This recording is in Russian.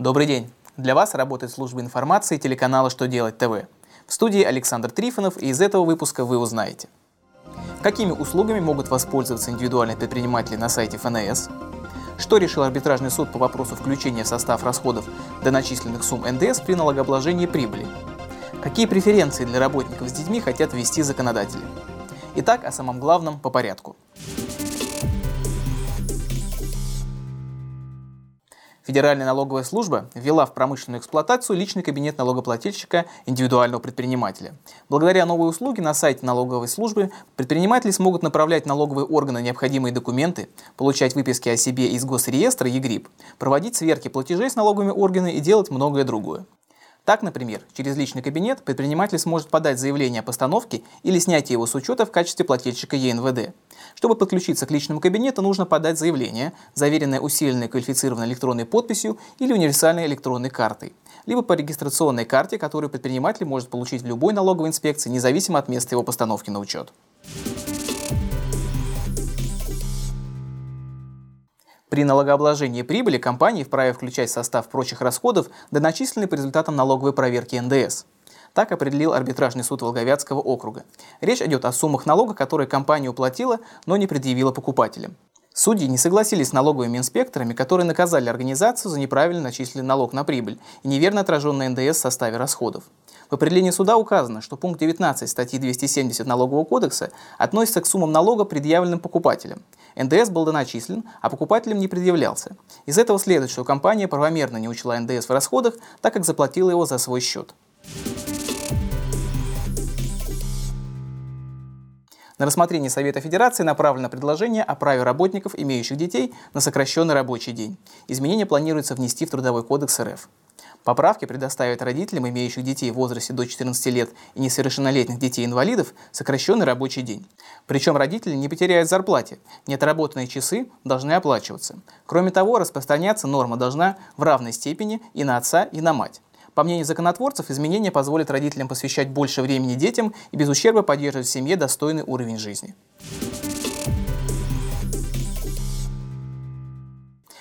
Добрый день! Для вас работает служба информации телеканала «Что делать ТВ». В студии Александр Трифонов, и из этого выпуска вы узнаете. Какими услугами могут воспользоваться индивидуальные предприниматели на сайте ФНС? Что решил арбитражный суд по вопросу включения в состав расходов до начисленных сумм НДС при налогообложении прибыли? Какие преференции для работников с детьми хотят ввести законодатели? Итак, о самом главном по порядку. Федеральная налоговая служба ввела в промышленную эксплуатацию личный кабинет налогоплательщика индивидуального предпринимателя. Благодаря новой услуге на сайте налоговой службы предприниматели смогут направлять налоговые органы необходимые документы, получать выписки о себе из госреестра ЕГРИП, проводить сверки платежей с налоговыми органами и делать многое другое. Так, например, через личный кабинет предприниматель сможет подать заявление о постановке или снятии его с учета в качестве плательщика ЕНВД. Чтобы подключиться к личному кабинету, нужно подать заявление, заверенное усиленной квалифицированной электронной подписью или универсальной электронной картой, либо по регистрационной карте, которую предприниматель может получить в любой налоговой инспекции, независимо от места его постановки на учет. При налогообложении прибыли компании вправе включать состав прочих расходов доначисленные по результатам налоговой проверки НДС. Так определил арбитражный суд Волговятского округа. Речь идет о суммах налога, которые компания уплатила, но не предъявила покупателям. Судьи не согласились с налоговыми инспекторами, которые наказали организацию за неправильно начисленный налог на прибыль и неверно отраженный НДС в составе расходов. В определении суда указано, что пункт 19 статьи 270 Налогового кодекса относится к суммам налога, предъявленным покупателям. НДС был доначислен, а покупателям не предъявлялся. Из этого следует, что компания правомерно не учла НДС в расходах, так как заплатила его за свой счет. На рассмотрение Совета Федерации направлено предложение о праве работников, имеющих детей, на сокращенный рабочий день. Изменения планируется внести в Трудовой кодекс РФ. Поправки предоставят родителям, имеющих детей в возрасте до 14 лет и несовершеннолетних детей-инвалидов, сокращенный рабочий день. Причем родители не потеряют зарплате, неотработанные часы должны оплачиваться. Кроме того, распространяться норма должна в равной степени и на отца, и на мать. По мнению законотворцев, изменения позволят родителям посвящать больше времени детям и без ущерба поддерживать в семье достойный уровень жизни.